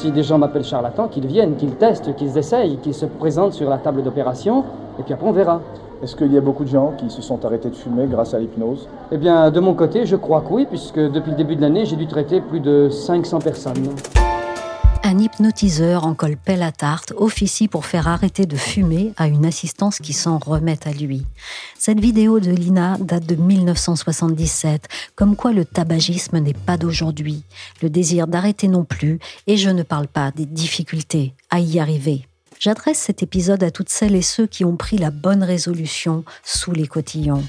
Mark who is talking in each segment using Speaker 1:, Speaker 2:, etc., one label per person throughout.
Speaker 1: Si des gens m'appellent charlatan, qu'ils viennent, qu'ils testent, qu'ils essayent, qu'ils se présentent sur la table d'opération, et puis après on verra.
Speaker 2: Est-ce qu'il y a beaucoup de gens qui se sont arrêtés de fumer grâce à l'hypnose?
Speaker 1: Eh bien, de mon côté, je crois que oui, puisque depuis le début de l'année, j'ai dû traiter plus de 500 personnes.
Speaker 3: Un hypnotiseur en col pelle à tarte officie pour faire arrêter de fumer à une assistance qui s'en remet à lui. Cette vidéo de Lina date de 1977, comme quoi le tabagisme n'est pas d'aujourd'hui, le désir d'arrêter non plus, et je ne parle pas des difficultés à y arriver. J'adresse cet épisode à toutes celles et ceux qui ont pris la bonne résolution sous les cotillons.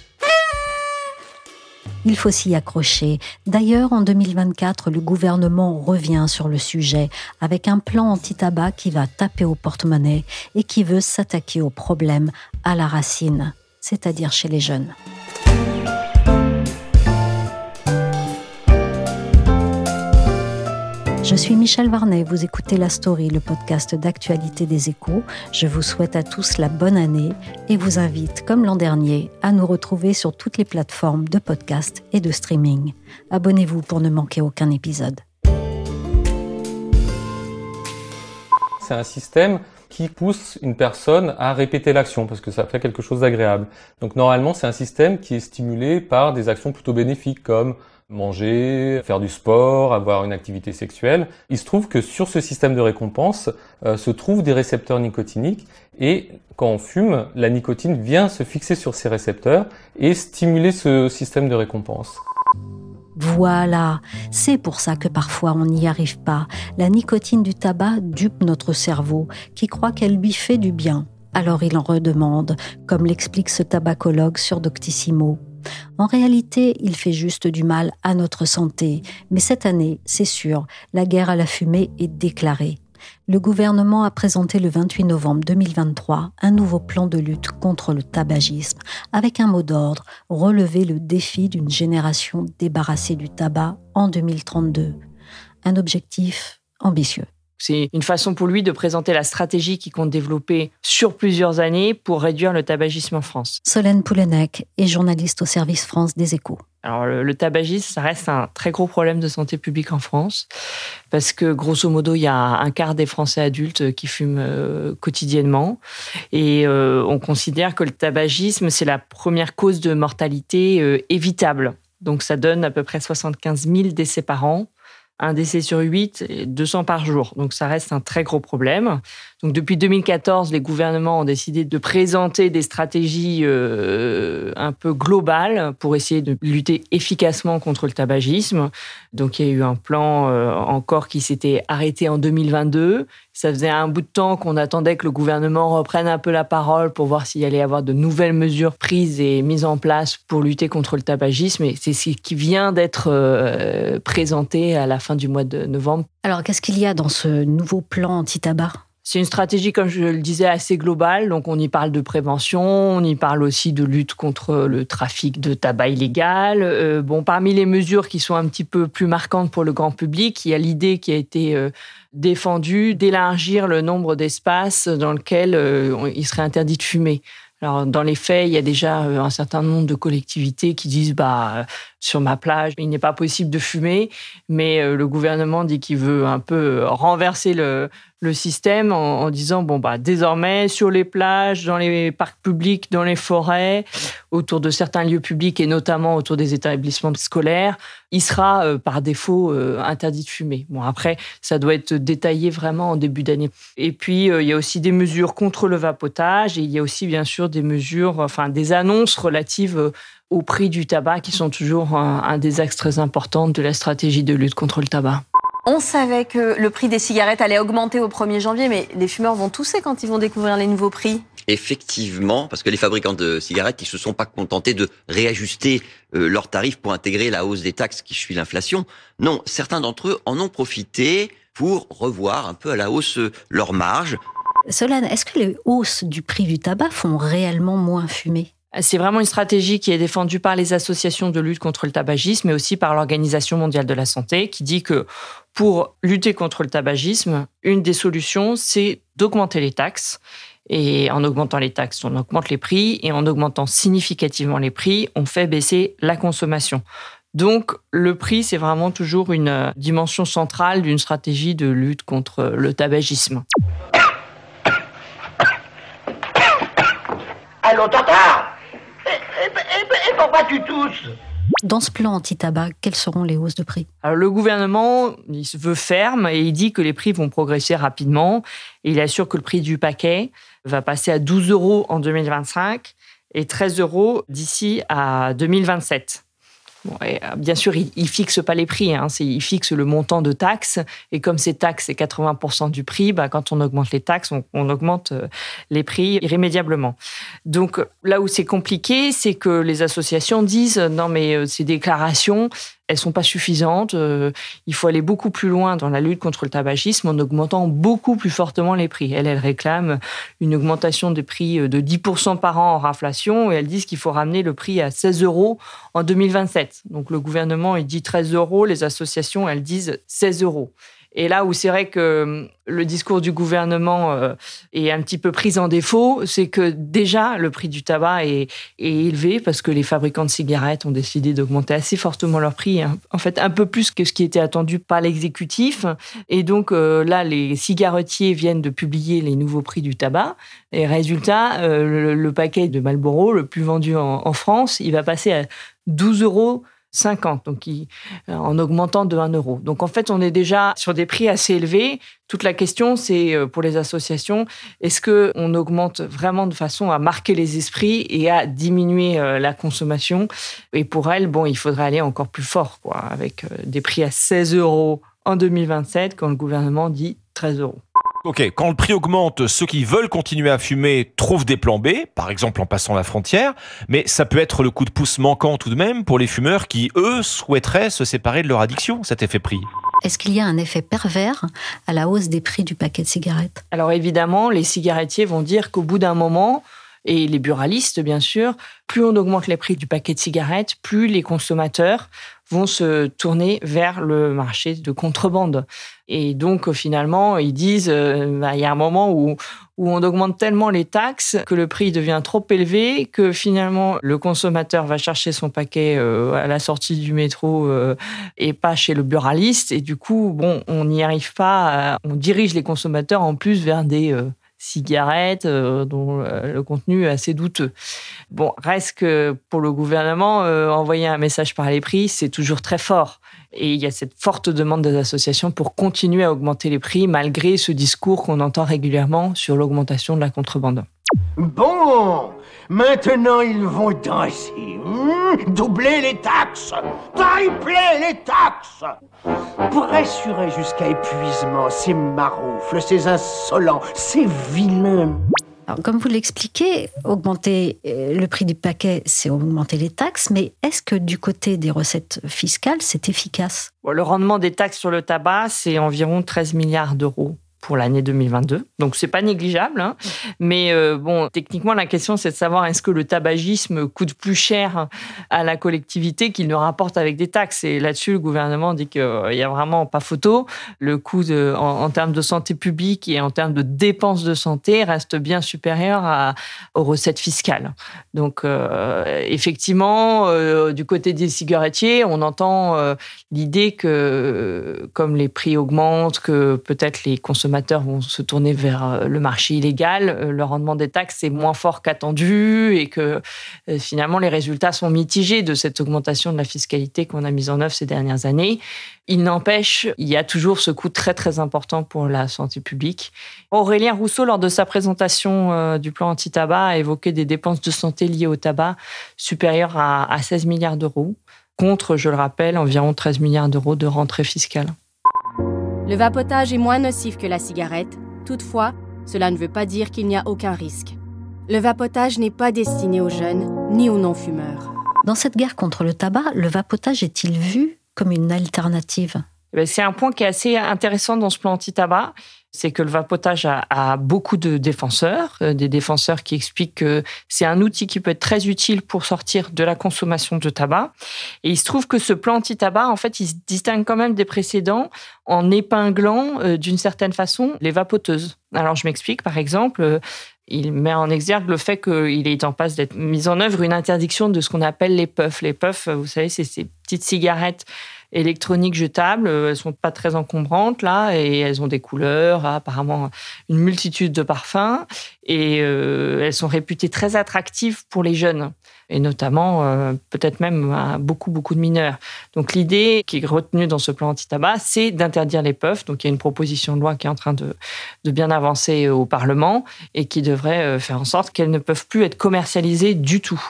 Speaker 3: Il faut s'y accrocher. D'ailleurs, en 2024, le gouvernement revient sur le sujet avec un plan anti-tabac qui va taper au porte-monnaie et qui veut s'attaquer au problème à la racine, c'est-à-dire chez les jeunes. Je suis Michel Varnet, vous écoutez La Story, le podcast d'actualité des échos. Je vous souhaite à tous la bonne année et vous invite, comme l'an dernier, à nous retrouver sur toutes les plateformes de podcast et de streaming. Abonnez-vous pour ne manquer aucun épisode.
Speaker 4: C'est un système qui pousse une personne à répéter l'action parce que ça fait quelque chose d'agréable. Donc normalement, c'est un système qui est stimulé par des actions plutôt bénéfiques comme manger, faire du sport, avoir une activité sexuelle. Il se trouve que sur ce système de récompense euh, se trouvent des récepteurs nicotiniques et quand on fume, la nicotine vient se fixer sur ces récepteurs et stimuler ce système de récompense.
Speaker 3: Voilà, c'est pour ça que parfois on n'y arrive pas. La nicotine du tabac dupe notre cerveau, qui croit qu'elle lui fait du bien. Alors il en redemande, comme l'explique ce tabacologue sur Doctissimo. En réalité, il fait juste du mal à notre santé. Mais cette année, c'est sûr, la guerre à la fumée est déclarée. Le gouvernement a présenté le 28 novembre 2023 un nouveau plan de lutte contre le tabagisme, avec un mot d'ordre, relever le défi d'une génération débarrassée du tabac en 2032. Un objectif ambitieux.
Speaker 5: C'est une façon pour lui de présenter la stratégie qu'il compte développer sur plusieurs années pour réduire le tabagisme en France.
Speaker 3: Solène Poulenec est journaliste au service France des échos.
Speaker 5: Alors, le, tabagisme, ça reste un très gros problème de santé publique en France, parce que grosso modo, il y a un quart des Français adultes qui fument euh, quotidiennement, et euh, on considère que le tabagisme, c'est la première cause de mortalité euh, évitable. Donc, ça donne à peu près 75 000 décès par an un décès sur 8 et 200 par jour. Donc ça reste un très gros problème. Donc depuis 2014, les gouvernements ont décidé de présenter des stratégies euh, un peu globales pour essayer de lutter efficacement contre le tabagisme. Donc il y a eu un plan euh, encore qui s'était arrêté en 2022. Ça faisait un bout de temps qu'on attendait que le gouvernement reprenne un peu la parole pour voir s'il allait y avoir de nouvelles mesures prises et mises en place pour lutter contre le tabagisme. C'est ce qui vient d'être euh, présenté à la fin du mois de novembre.
Speaker 3: Alors, qu'est-ce qu'il y a dans ce nouveau plan anti-tabac?
Speaker 5: C'est une stratégie, comme je le disais, assez globale. Donc, on y parle de prévention, on y parle aussi de lutte contre le trafic de tabac illégal. Euh, bon, parmi les mesures qui sont un petit peu plus marquantes pour le grand public, il y a l'idée qui a été euh, défendue d'élargir le nombre d'espaces dans lesquels euh, il serait interdit de fumer. Alors, dans les faits, il y a déjà un certain nombre de collectivités qui disent, bah, sur ma plage, il n'est pas possible de fumer, mais le gouvernement dit qu'il veut un peu renverser le, système en, disant bon bah désormais sur les plages, dans les parcs publics, dans les forêts, autour de certains lieux publics et notamment autour des établissements scolaires, il sera euh, par défaut euh, interdit de fumer. Bon après ça doit être détaillé vraiment en début d'année. Et puis euh, il y a aussi des mesures contre le vapotage et il y a aussi bien sûr des mesures, enfin des annonces relatives au prix du tabac qui sont toujours un, un des axes très importants de la stratégie de lutte contre le tabac.
Speaker 6: On savait que le prix des cigarettes allait augmenter au 1er janvier, mais les fumeurs vont tousser quand ils vont découvrir les nouveaux prix.
Speaker 7: Effectivement, parce que les fabricants de cigarettes, ils se sont pas contentés de réajuster euh, leurs tarifs pour intégrer la hausse des taxes qui suit l'inflation. Non, certains d'entre eux en ont profité pour revoir un peu à la hausse euh, leurs marges.
Speaker 3: Solane, est-ce que les hausses du prix du tabac font réellement moins fumer?
Speaker 5: C'est vraiment une stratégie qui est défendue par les associations de lutte contre le tabagisme, mais aussi par l'Organisation mondiale de la santé, qui dit que pour lutter contre le tabagisme, une des solutions, c'est d'augmenter les taxes. Et en augmentant les taxes, on augmente les prix, et en augmentant significativement les prix, on fait baisser la consommation. Donc le prix, c'est vraiment toujours une dimension centrale d'une stratégie de lutte contre le tabagisme.
Speaker 8: Allô, tata et, pourquoi tu tousses
Speaker 3: dans ce plan anti-tabac, quelles seront les hausses de prix?
Speaker 5: Alors, Le gouvernement il se veut ferme et il dit que les prix vont progresser rapidement. Et il assure que le prix du paquet va passer à 12 euros en 2025 et 13 euros d'ici à 2027. Euh, bien sûr, il, ne fixe pas les prix, hein, il fixe le montant de taxes. Et comme ces taxes, c'est 80% du prix, bah, quand on augmente les taxes, on, augmente euh, les prix irrémédiablement. Donc là où c'est compliqué, c'est que les associations disent non mais euh, ces déclarations, elles sont pas suffisantes. Euh, il faut aller beaucoup plus loin dans la lutte contre le tabagisme en augmentant beaucoup plus fortement les prix. Elles, elles réclament une augmentation des prix euh, de 10% par an en inflation et elles disent qu'il faut ramener le prix à 16 euros en 2027. Donc le gouvernement, il dit 13 euros, les associations, elles disent 16 euros. Et là où c'est vrai que hum, le discours du gouvernement euh, est un petit peu pris en défaut, c'est que déjà le prix du tabac est, élevé parce que les fabricants de cigarettes ont décidé d'augmenter assez fortement leur prix, hein. en fait un peu plus que ce qui était attendu par l'exécutif. Et donc euh, là, les cigarettiers viennent de publier les nouveaux prix du tabac. Et résultat, euh, le, paquet de Marlboro, le plus vendu en, en France, il va passer à 12 euros 50, donc euh, en augmentant de 1 euro. Donc en fait, on est déjà sur des prix assez élevés. Toute la question, c'est euh, pour les associations, est-ce qu'on augmente vraiment de façon à marquer les esprits et à diminuer euh, la consommation? Et pour elles, bon, il faudrait aller encore plus fort, quoi, avec des prix à 16 euros en 2027, quand le gouvernement dit 13 euros.
Speaker 9: Ok, quand le prix augmente, ceux qui veulent continuer à fumer trouvent des plans B, par exemple en passant la frontière, mais ça peut être le coup de pouce manquant tout de même pour les fumeurs qui, eux, souhaiteraient se séparer de leur addiction, cet effet prix.
Speaker 3: Est-ce qu'il y a un effet pervers à la hausse des prix du paquet de cigarettes?
Speaker 5: Alors évidemment, les cigarettiers vont dire qu'au bout d'un moment, et les buralistes bien sûr, plus on augmente les prix du paquet de cigarettes, plus les consommateurs vont se tourner vers le marché de contrebande. Et donc, finalement, ils disent, euh, bah, il y a un moment où, où on augmente tellement les taxes que le prix devient trop élevé, que finalement, le consommateur va chercher son paquet euh, à la sortie du métro euh, et pas chez le buraliste. Et du coup, bon, on n'y arrive pas, on dirige les consommateurs en plus vers des cigarettes euh, dont euh, le contenu est assez douteux. Bon, reste que pour le gouvernement, euh, envoyer un message par les prix, c'est toujours très fort. Et il y a cette forte demande des associations pour continuer à augmenter les prix malgré ce discours qu'on entend régulièrement sur l'augmentation de la contrebande.
Speaker 8: Bon, maintenant ils vont danser. Hmm, doubler les taxes, tripler les taxes. Pressurer jusqu'à épuisement ces maroufles, ces insolents, ces vilains.
Speaker 3: Alors, comme vous l'expliquez, augmenter euh, le prix du paquet, c'est augmenter les taxes, mais est-ce que du côté des recettes fiscales, c'est efficace?
Speaker 5: Le rendement des taxes sur le tabac, c'est environ 13 milliards d'euros pour l'année 2022. Donc c'est pas négligeable, hein. mais euh, bon, techniquement la question c'est de savoir est-ce que le tabagisme coûte plus cher à la collectivité qu'il ne rapporte avec des taxes? Et là-dessus, le gouvernement dit qu'il euh, y a vraiment pas photo. Le coût en, termes de santé publique et en termes de dépenses de santé reste bien supérieur aux recettes fiscales. Donc euh, effectivement, du côté des cigarettiers, on entend l'idée que comme les prix augmentent, que peut-être les consommateurs consommateurs vont se tourner vers euh, le marché illégal, euh, le rendement des taxes est moins fort qu'attendu et que euh, finalement les résultats sont mitigés de cette augmentation de la fiscalité qu'on a mise en œuvre ces dernières années. Il n'empêche, il y a toujours ce coût très très important pour la santé publique. Aurélien Rousseau, lors de sa présentation du plan anti-tabac, a évoqué des dépenses de santé liées au tabac supérieures à 16 milliards d'euros, contre, je le rappelle, environ 13 milliards d'euros de rentrée fiscale.
Speaker 10: Le vapotage est moins nocif que la cigarette, toutefois, cela ne veut pas dire qu'il n'y a aucun risque. Le vapotage n'est pas destiné aux jeunes ni aux non-fumeurs.
Speaker 3: Dans cette guerre contre le tabac, le vapotage est-il vu comme une alternative?
Speaker 5: C'est un point qui est assez intéressant dans ce plan anti-tabac, c'est que le vapotage a, beaucoup de défenseurs, euh, des défenseurs qui expliquent que c'est un outil qui peut être très utile pour sortir de la consommation de tabac. Et il se trouve que ce plan anti-tabac, en fait, il se distingue quand même des précédents en épinglant euh, d'une certaine façon les vapoteuses. Alors je m'explique, par exemple, euh, il met en exergue le fait qu'il est en passe d'être mis en œuvre une interdiction de ce qu'on appelle les puffs. Les puffs, vous savez, c'est ces petites cigarettes électroniques jetables. Elles sont pas très encombrantes là et elles ont des couleurs, apparemment une multitude de parfums et euh, elles sont réputées très attractives pour les jeunes et notamment euh, peut-être même à beaucoup beaucoup de mineurs. Donc l'idée qui est retenue dans ce plan anti-tabac, c'est d'interdire les puffs. Donc il y a une proposition de loi qui est en train de, de bien avancer au Parlement et qui devrait euh, faire en sorte qu'elles ne peuvent plus être commercialisées du tout.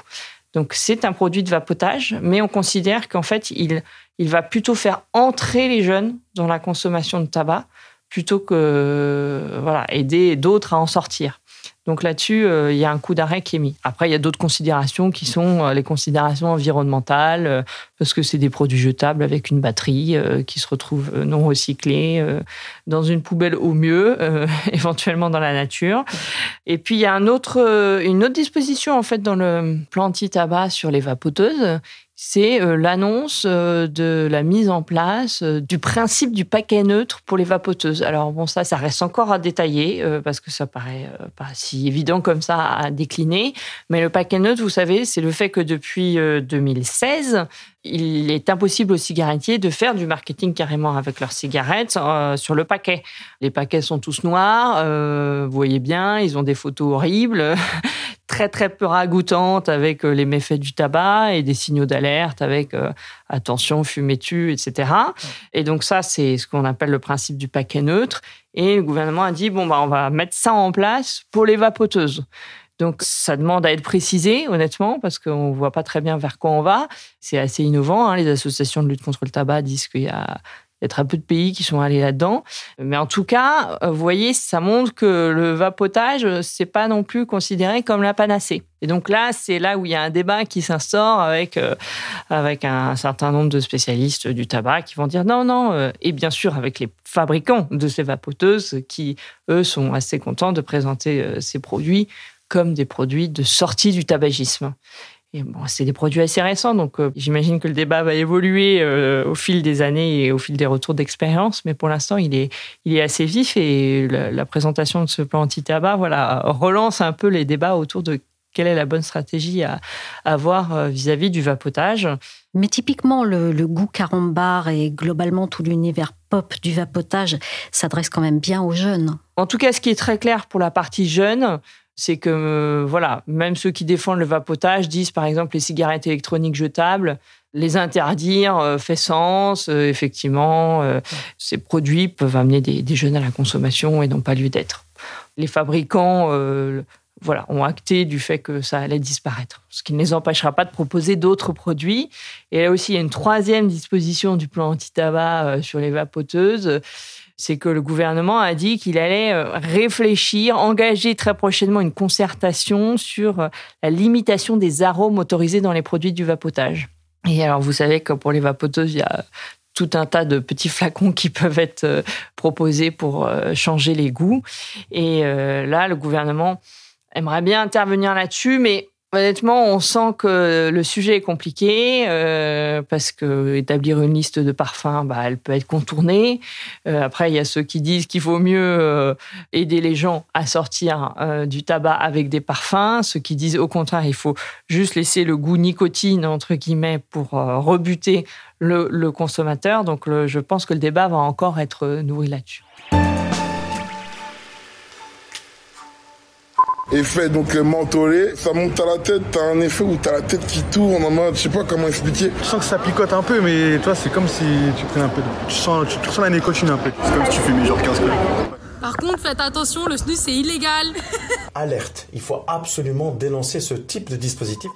Speaker 5: Donc c'est un produit de vapotage, mais on considère qu'en fait, il, il va plutôt faire entrer les jeunes dans la consommation de tabac plutôt que voilà, aider d'autres à en sortir. Donc là-dessus, euh, il y a un coup d'arrêt qui est mis. Après, il y a d'autres considérations qui sont euh, les considérations environnementales, euh, parce que c'est des produits jetables avec une batterie qui se retrouve non recyclée dans une poubelle au mieux, éventuellement dans la nature. Et puis, il y a une autre disposition, en fait, dans le plan anti-tabac sur les vapoteuses, c'est euh, l'annonce euh, de la mise en place euh, du principe du paquet neutre pour les vapoteuses. Alors bon, ça, ça reste encore à détailler parce que ça paraît pas si évident comme ça à décliner. Mais le paquet neutre, vous savez, c'est le fait que depuis 2016, il est impossible aux cigarettiers de faire du marketing carrément avec leurs cigarettes sur le paquet. Les paquets sont tous noirs, vous voyez bien, ils ont des photos horribles. Très très peu ragoûtante avec euh, les méfaits du tabac et des signaux d'alerte avec euh, attention, fumez-tu, etc. Et donc ça, c'est ce qu'on appelle le principe du paquet neutre. Et le gouvernement a dit, bon, bah, on va mettre ça en place pour les vapoteuses. Donc ça demande à être précisé, honnêtement, parce qu'on ne voit pas très bien vers quoi on va. C'est assez innovant. Hein. Les associations de lutte contre le tabac disent qu'il y a il y a très peu de pays qui sont allés là-dedans. Mais en tout cas, euh, vous voyez, ça montre que le vapotage, c'est pas non plus considéré comme la panacée. Et donc là, c'est là où il y a un débat qui s'instaure avec, euh, avec un certain nombre de spécialistes du tabac qui vont dire non, non, euh, et bien sûr avec les fabricants de ces vapoteuses qui, eux, sont assez contents de présenter ces produits comme des produits de sortie du tabagisme bon, c'est des produits assez récents, donc euh, j'imagine que le débat va évoluer euh, au fil des années et au fil des retours d'expérience, mais pour l'instant, il est, il est assez vif et la, présentation de ce plan anti-tabac voilà, relance un peu les débats autour de quelle est la bonne stratégie à avoir euh, vis-à-vis du vapotage.
Speaker 3: Mais typiquement, le, le goût carambar et globalement tout l'univers pop du vapotage s'adresse quand même bien aux jeunes.
Speaker 5: En tout cas, ce qui est très clair pour la partie jeune, c'est que euh, voilà, même ceux qui défendent le vapotage disent par exemple les cigarettes électroniques jetables, les interdire euh, fait sens. Euh, effectivement, ces produits peuvent amener des, jeunes à la consommation et n'ont pas lieu d'être. Les fabricants voilà, ont acté du fait que ça allait disparaître, ce qui ne les empêchera pas de proposer d'autres produits. Et là aussi, il y a une troisième disposition du plan anti-tabac sur les vapoteuses c'est que le gouvernement a dit qu'il allait euh, réfléchir, engager très prochainement une concertation sur euh, la limitation des arômes autorisés dans les produits du vapotage. Et alors, vous savez que pour les vapoteuses, il y a tout un tas de petits flacons qui peuvent être euh, proposés pour changer les goûts. Et là, le gouvernement aimerait bien intervenir là-dessus, mais Honnêtement, on sent que le sujet est compliqué euh, parce que établir une liste de parfums, bah, elle peut être contournée. Euh, après, il y a ceux qui disent qu'il vaut mieux euh, aider les gens à sortir du tabac avec des parfums. Ceux qui disent au contraire, il faut juste laisser le goût nicotine entre guillemets pour rebuter le, consommateur. Donc, je pense que le débat va encore être nourri là-dessus.
Speaker 11: Effet donc mentholé, ça monte à la tête, t'as un effet où t'as la tête qui tourne en mode, je sais pas comment expliquer.
Speaker 12: Je sens que ça picote un peu, mais toi c'est comme si tu prenais un peu, de... tu sens, tu, sens la nicotine un peu.
Speaker 13: C'est comme si tu fumais genre 15 kilos.
Speaker 14: Par contre, faites attention, le snus c'est illégal.
Speaker 15: Alerte, il faut absolument dénoncer ce type de dispositif.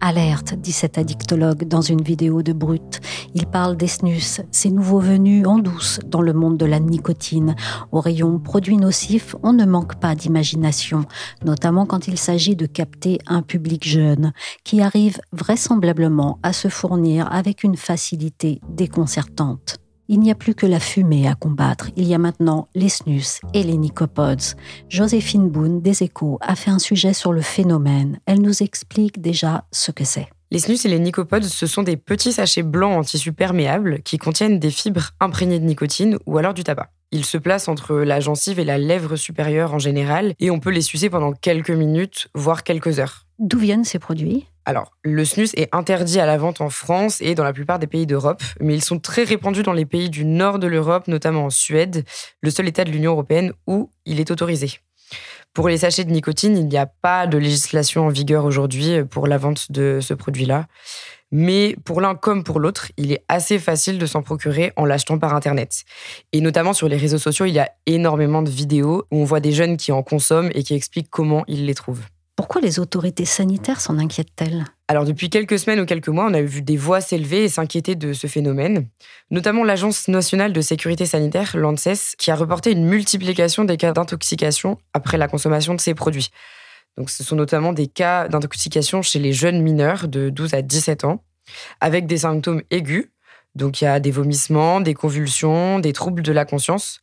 Speaker 3: Alerte, dit cet addictologue dans une vidéo de Brut. Il parle des snus, ces nouveaux venus en douce dans le monde de la nicotine. Au rayon produits nocifs, on ne manque pas d'imagination, notamment quand il s'agit de capter un public jeune, qui arrive vraisemblablement à se fournir avec une facilité déconcertante. Il n'y a plus que la fumée à combattre. Il y a maintenant les snus et les nicopodes. Joséphine Boone des Échos a fait un sujet sur le phénomène. Elle nous explique déjà ce que c'est.
Speaker 13: Les snus et les nicopodes, ce sont des petits sachets blancs en tissu perméable qui contiennent des fibres imprégnées de nicotine ou alors du tabac. Ils se placent entre la gencive et la lèvre supérieure en général et on peut les sucer pendant quelques minutes, voire quelques heures.
Speaker 3: D'où viennent ces produits?
Speaker 13: Alors, le snus est interdit à la vente en France et dans la plupart des pays d'Europe, mais ils sont très répandus dans les pays du nord de l'Europe, notamment en Suède, le seul État de l'Union européenne où il est autorisé. Pour les sachets de nicotine, il n'y a pas de législation en vigueur aujourd'hui pour la vente de ce produit-là. Mais pour l'un comme pour l'autre, il est assez facile de s'en procurer en l'achetant par Internet. Et notamment sur les réseaux sociaux, il y a énormément de vidéos où on voit des jeunes qui en consomment et qui expliquent comment ils les trouvent.
Speaker 3: Pourquoi les autorités sanitaires s'en inquiètent-elles?
Speaker 13: Alors depuis quelques semaines ou quelques mois, on a vu des voix s'élever et s'inquiéter de ce phénomène, notamment l'Agence nationale de sécurité sanitaire, l'ANSES, qui a reporté une multiplication des cas d'intoxication après la consommation de ces produits. Donc ce sont notamment des cas d'intoxication chez les jeunes mineurs de 12 à 17 ans, avec des symptômes aigus. Donc il y a des vomissements, des convulsions, des troubles de la conscience.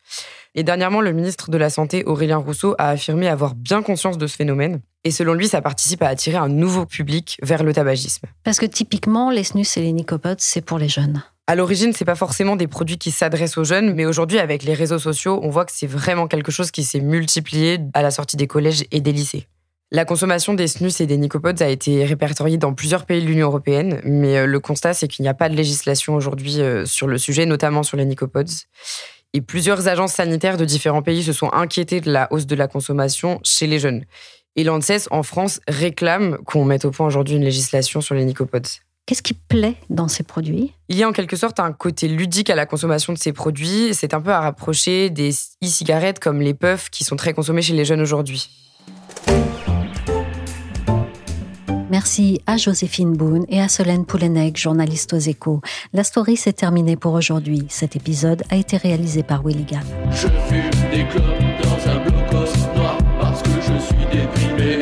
Speaker 13: Et dernièrement, le ministre de la Santé, Aurélien Rousseau, a affirmé avoir bien conscience de ce phénomène. Et selon lui, ça participe à attirer un nouveau public vers le tabagisme.
Speaker 3: Parce que typiquement, les snus et les nicopodes, c'est pour les jeunes.
Speaker 13: À l'origine, c'est pas forcément des produits qui s'adressent aux jeunes, mais aujourd'hui, avec les réseaux sociaux, on voit que c'est vraiment quelque chose qui s'est multiplié à la sortie des collèges et des lycées. La consommation des snus et des nicopodes a été répertoriée dans plusieurs pays de l'Union européenne, mais euh, le constat, c'est qu'il n'y a pas de législation aujourd'hui euh, sur le sujet, notamment sur les nicopodes. Et plusieurs agences sanitaires de différents pays se sont inquiétées de la hausse de la consommation chez les jeunes. Et l'ANSES, en France, réclame qu'on mette au point aujourd'hui une législation sur les nicopodes.
Speaker 3: Qu'est-ce qui plaît dans ces produits?
Speaker 13: Il y a en quelque sorte un côté ludique à la consommation de ces produits. C'est un peu à rapprocher des e-cigarettes comme les puffs qui sont très consommés chez les jeunes aujourd'hui.
Speaker 3: Merci à Joséphine Boone et à Solène Poulenec, journaliste aux échos. La story s'est terminée pour aujourd'hui. Cet épisode a été réalisé par Willy Gann.
Speaker 15: Je fume des clopes dans un blocos je